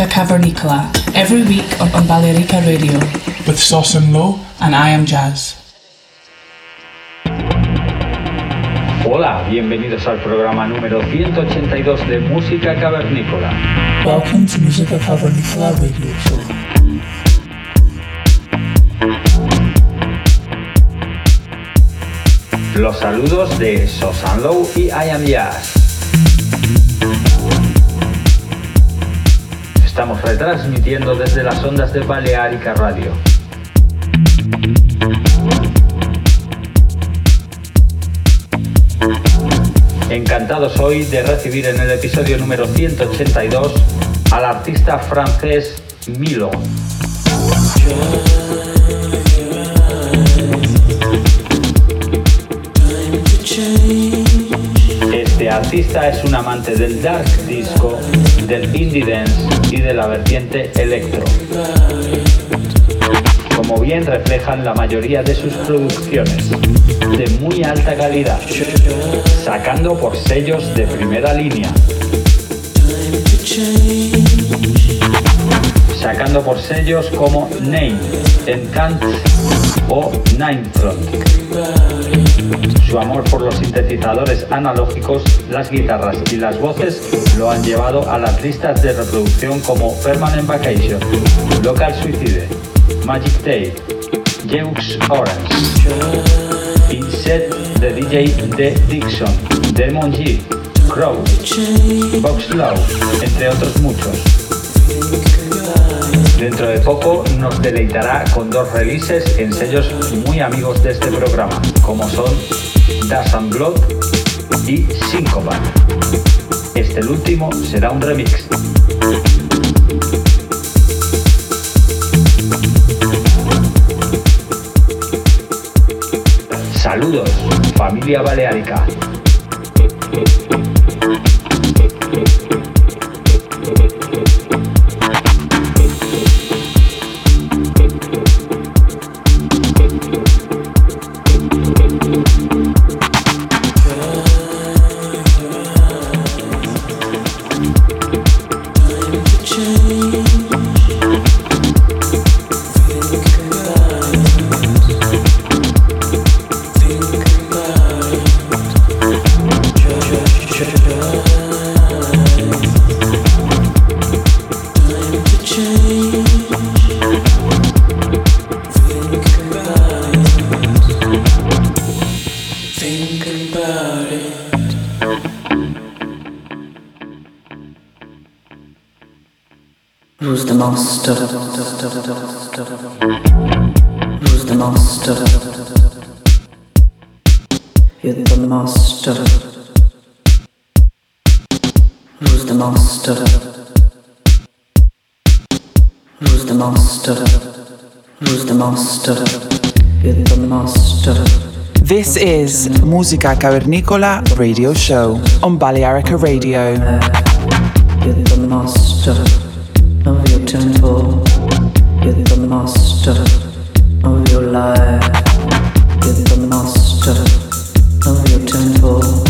Musica Cavernicola every week on, Balearica Radio with Sauce and Low and I am Jazz. Hola, bienvenidos al programa número 182 de Música Cavernícola. Welcome to Musica Cavernicola radio show. Los saludos de Sosan Low y I Am Jazz. Estamos retransmitiendo desde las ondas de Balearica Radio. Encantados hoy de recibir en el episodio número 182 al artista francés Milo. Artista es un amante del dark disco, del indie dance y de la vertiente electro. Como bien reflejan la mayoría de sus producciones, de muy alta calidad, sacando por sellos de primera línea. Sacando por sellos como Name, Encant o Ninefront. Su amor por los sintetizadores analógicos, las guitarras y las voces lo han llevado a las listas de reproducción como Permanent Vacation, Local Suicide, Magic Tape, Jeux Orange, Inset de DJ D. Dixon, Demon G, Crow, Box Low, entre otros muchos. Dentro de poco nos deleitará con dos releases en sellos muy amigos de este programa, como son Das and Blood y Syncopat. Este el último será un remix. Saludos, familia baleárica. Who's the master? Who's the master? You're the master. Who's the master? Who's the master? Who's the master? You're the master. This is Musica Cavernicola Radio Show on Balearica Radio. Of your temple. You're the master of your life. You're the master of your temple.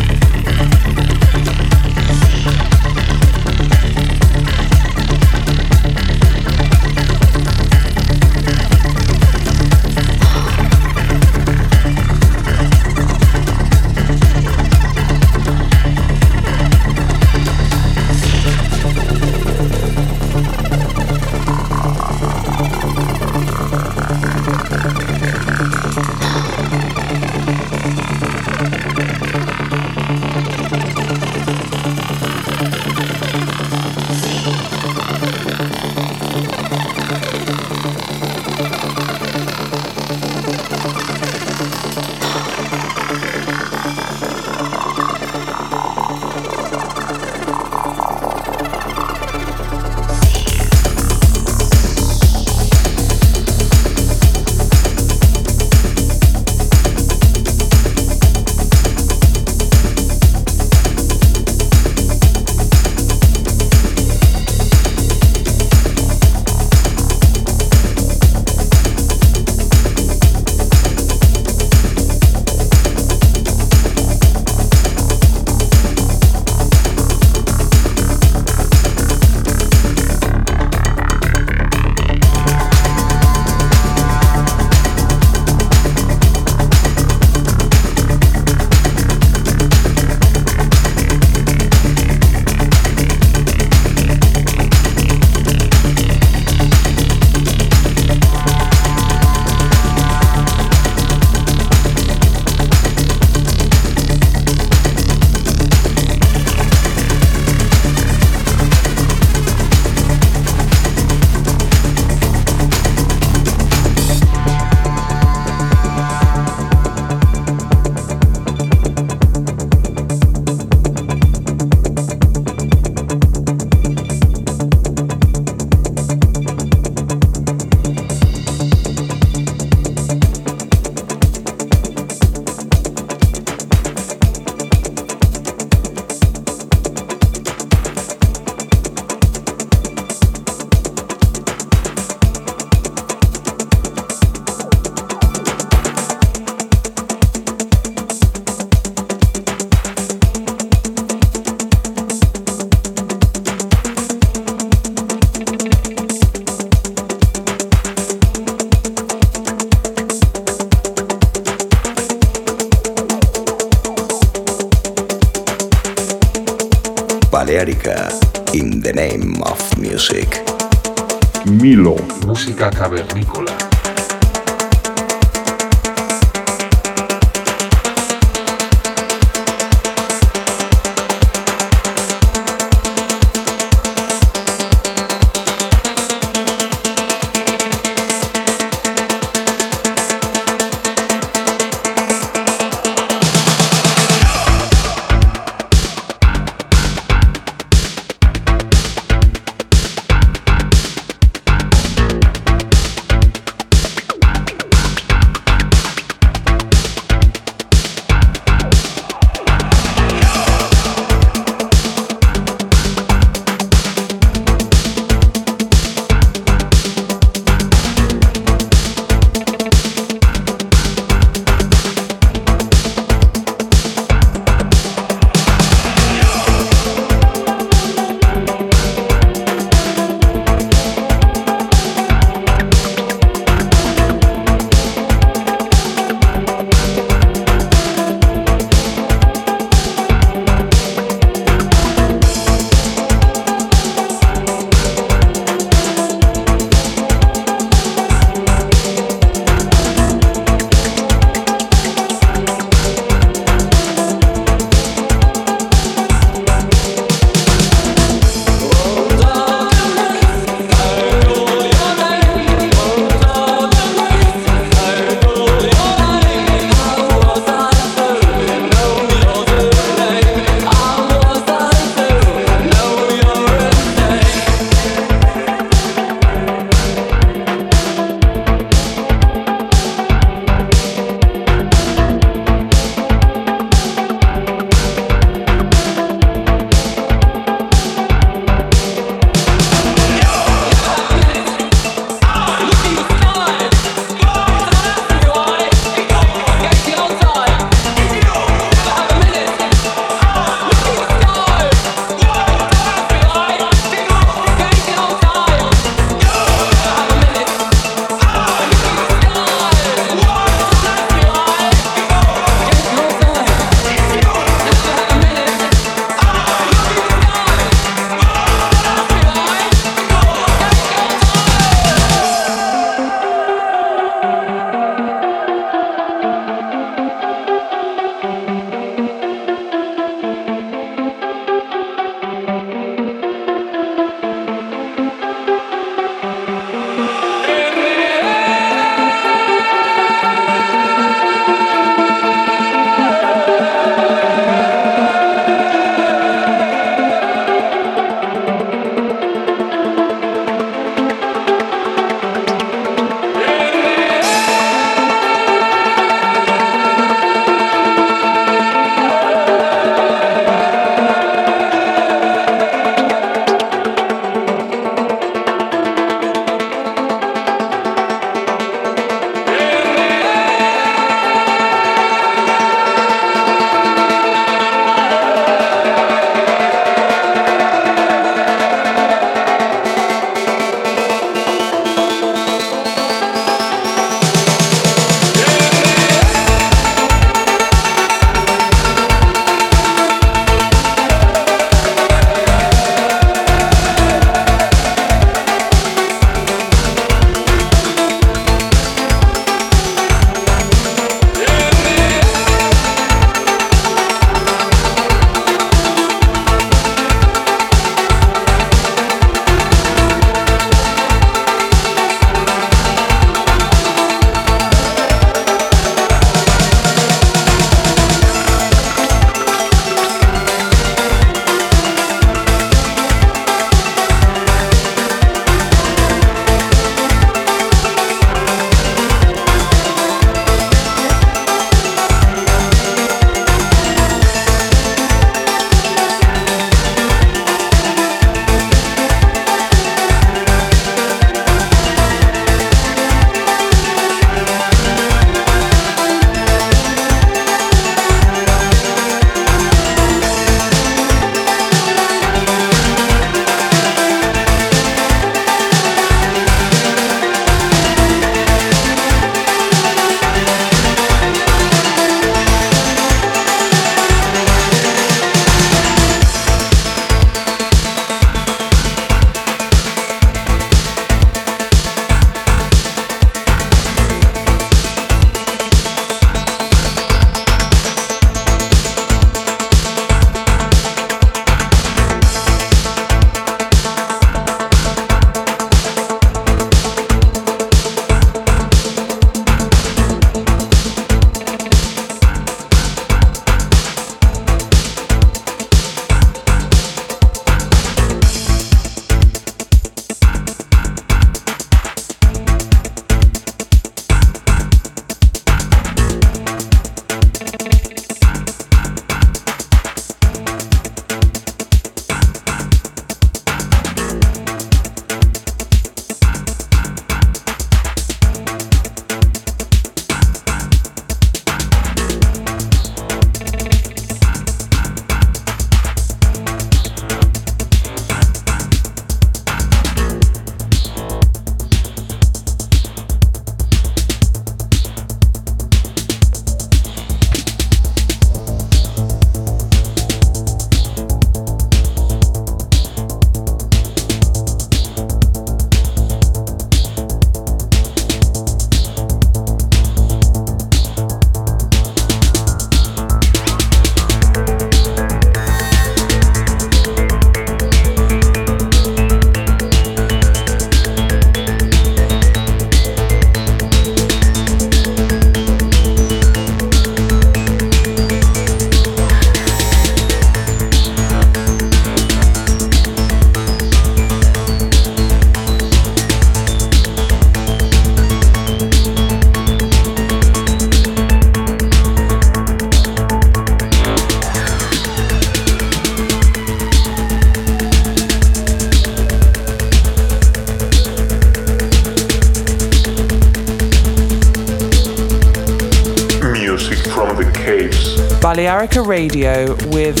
Radio with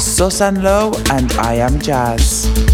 Susan Lowe and I Am Jazz.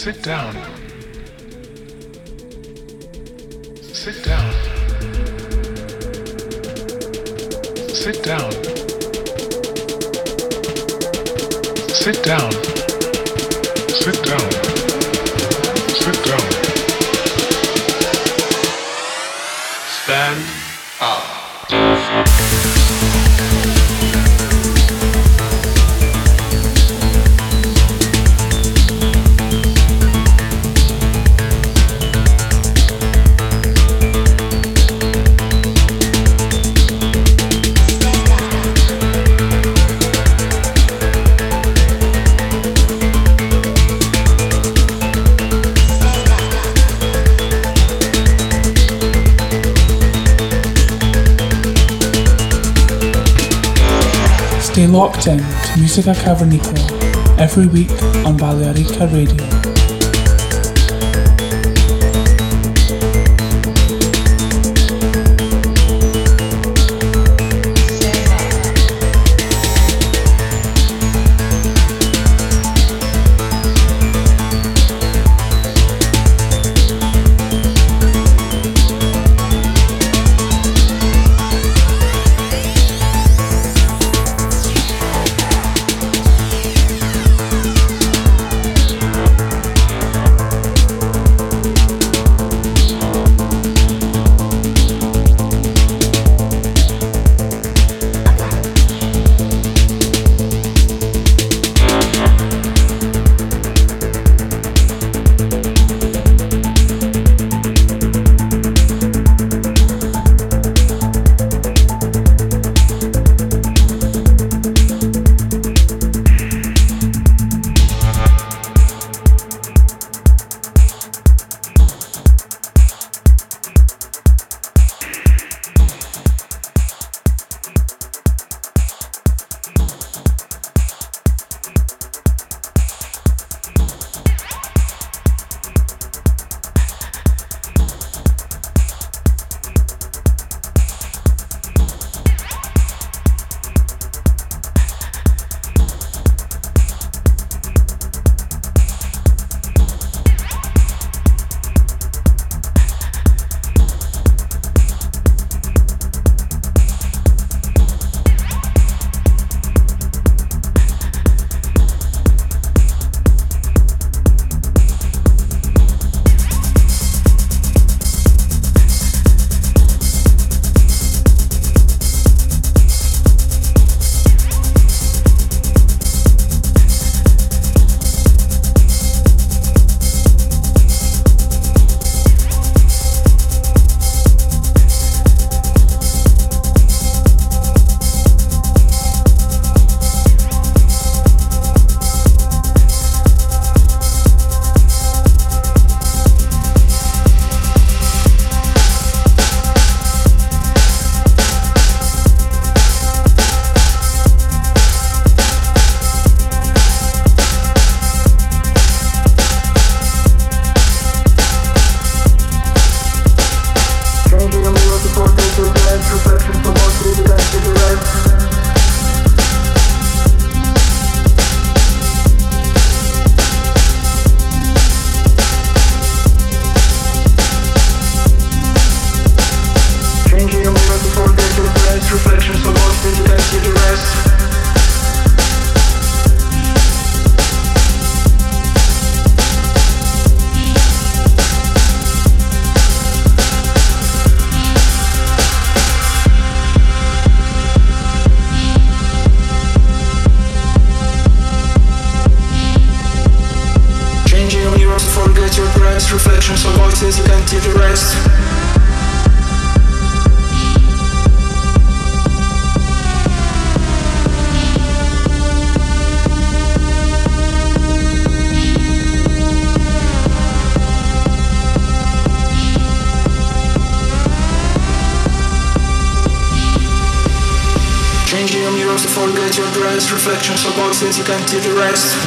Sit down. Sit down. Sit down. Sit down. Sit down. Sit down. Locked in to Musica Cavernicola every week on Balearica Radio. Hear the rest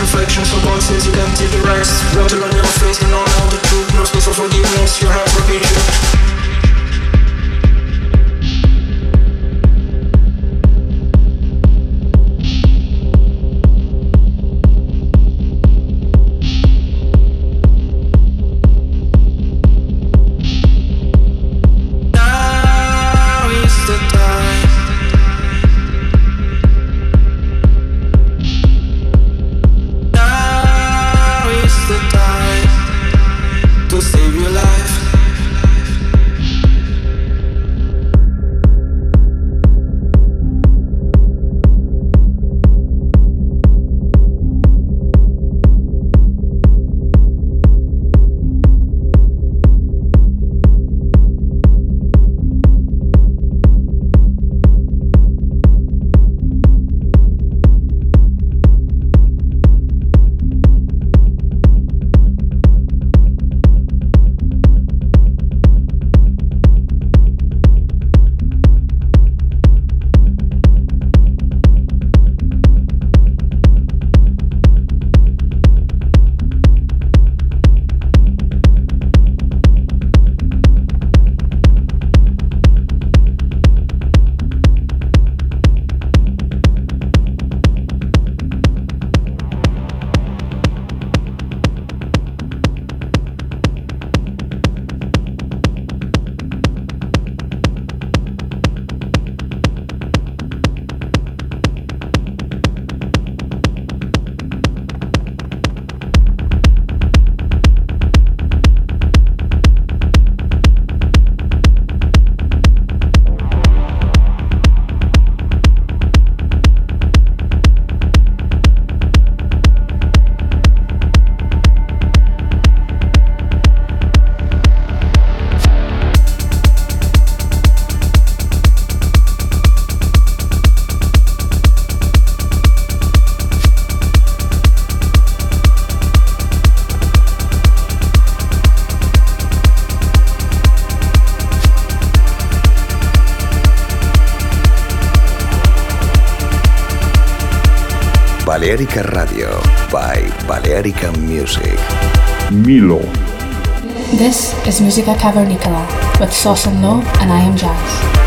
reflections of boxes you can't take the rest Water on your face, you know now the truth, no space for forgiveness, have heart repeating Balearica Radio by Balearica Music. MMYYLO. This is Musica Cavernicola with Sauce and Low, and I am Jazz.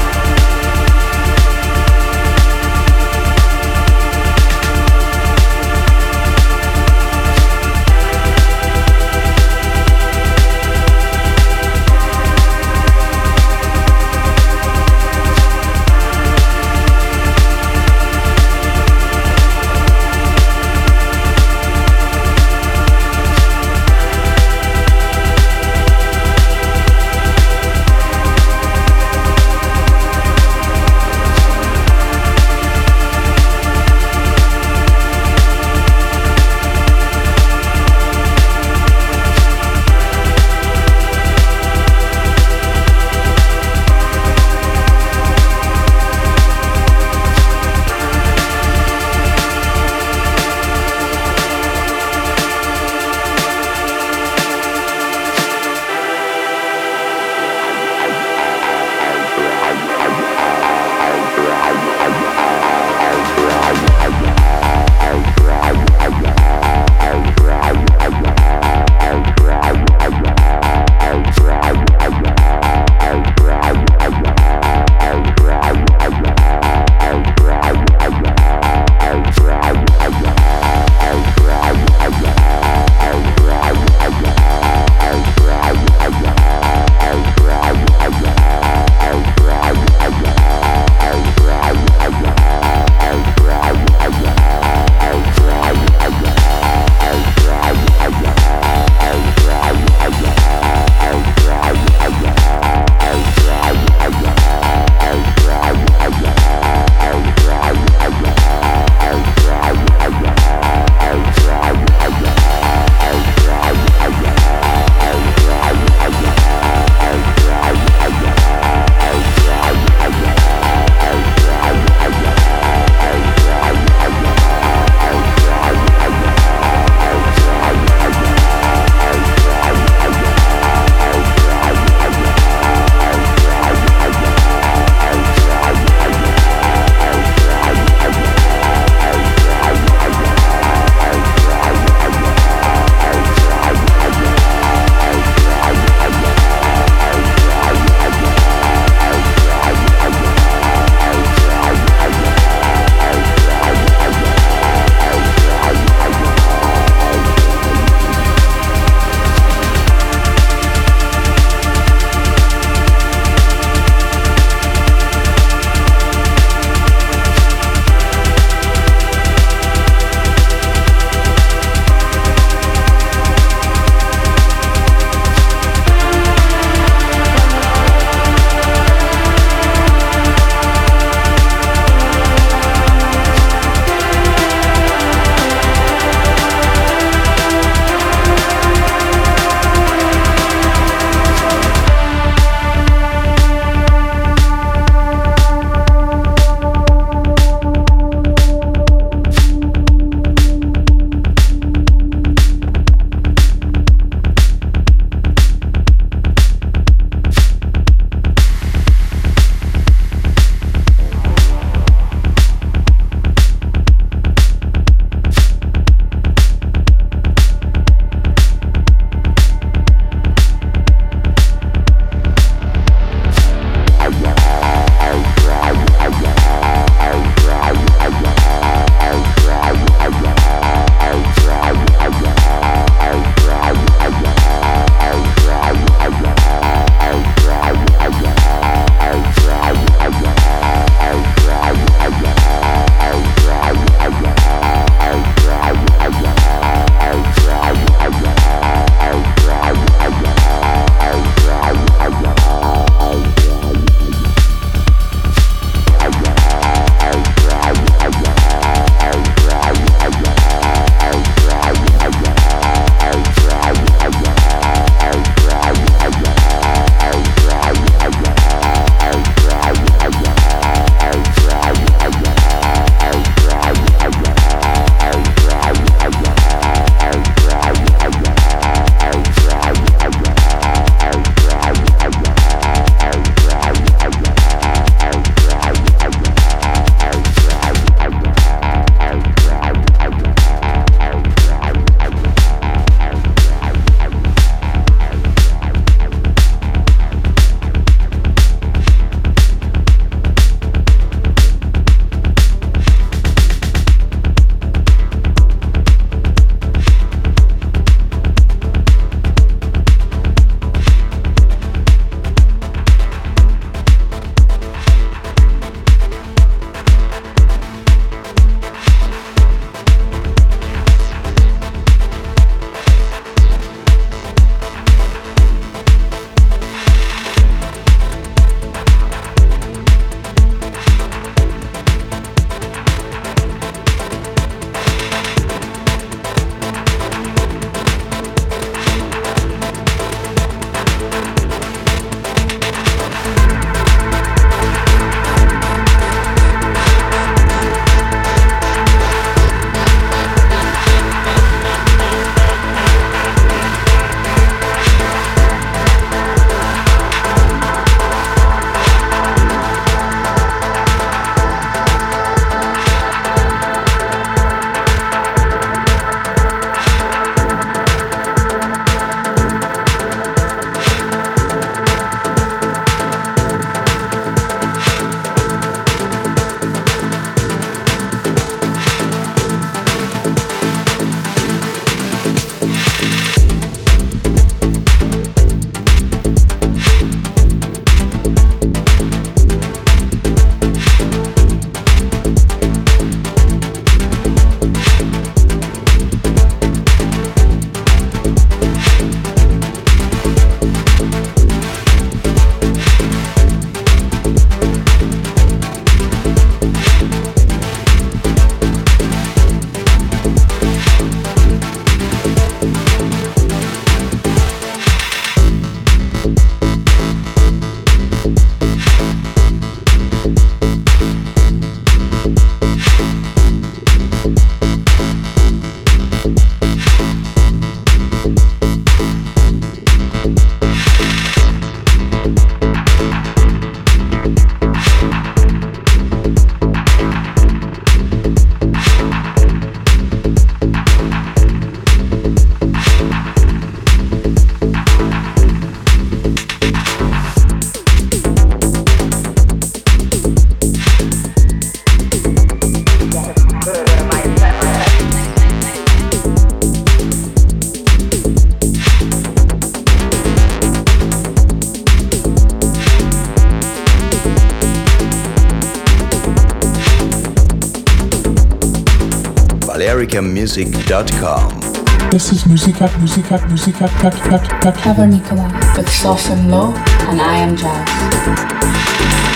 balearicamusic.com. This is Musica, Musica, Musica, Cavernicola with Sauce and Low, and I am Jazz.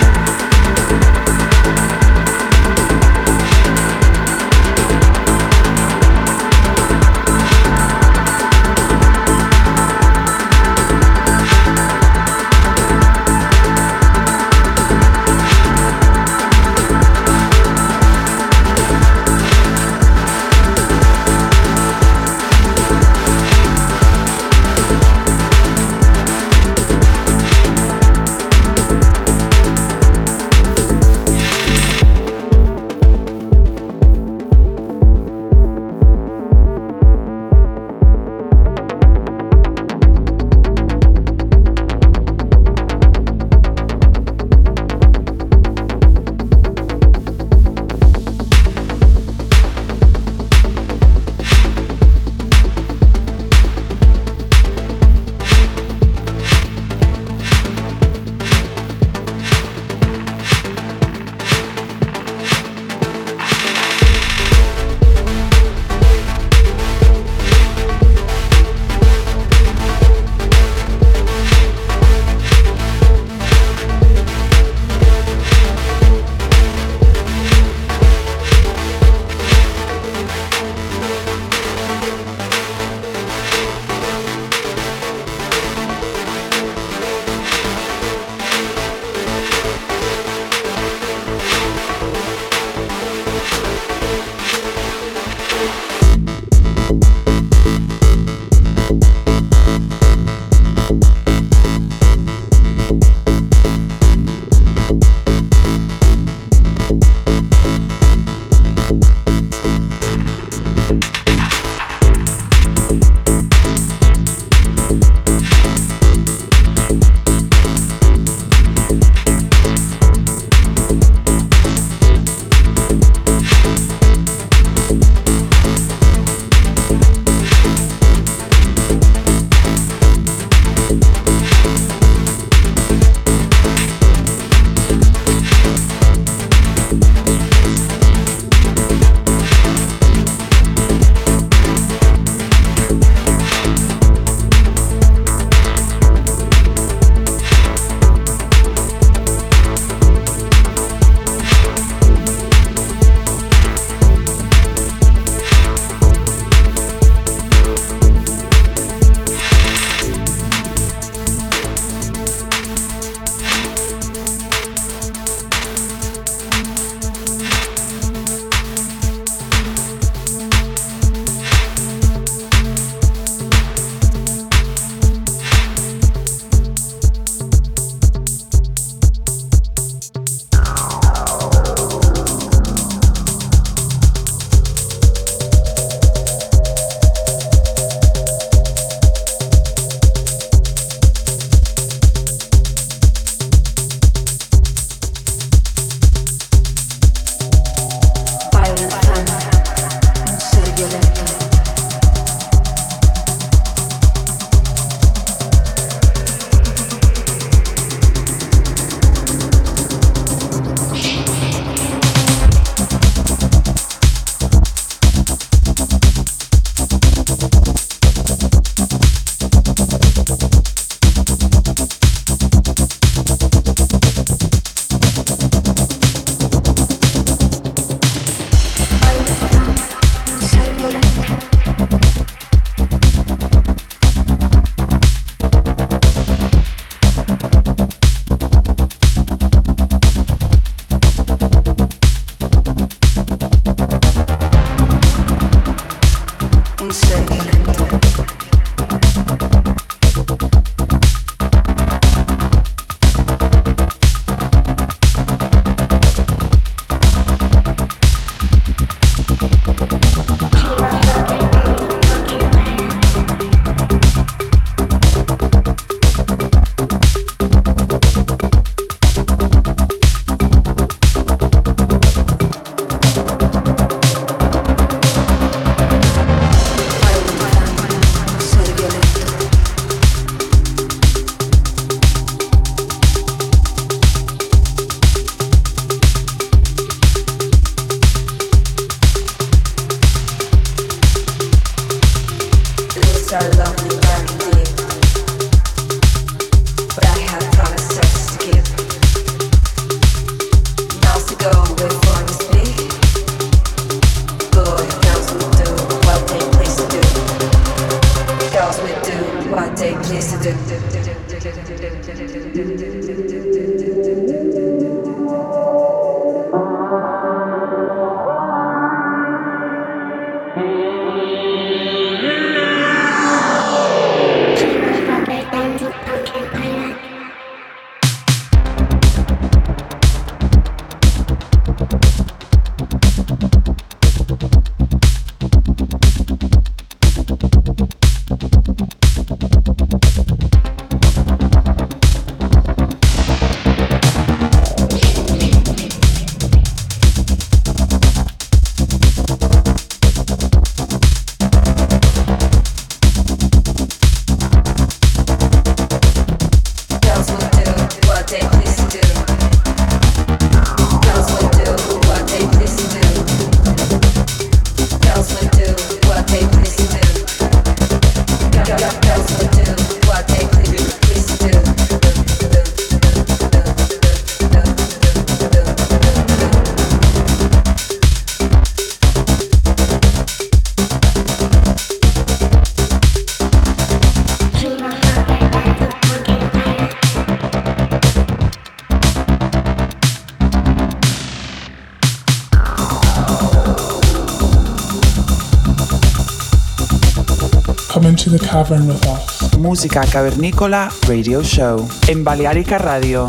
The cavern with us. Música Cavernícola Radio Show en Balearica Radio.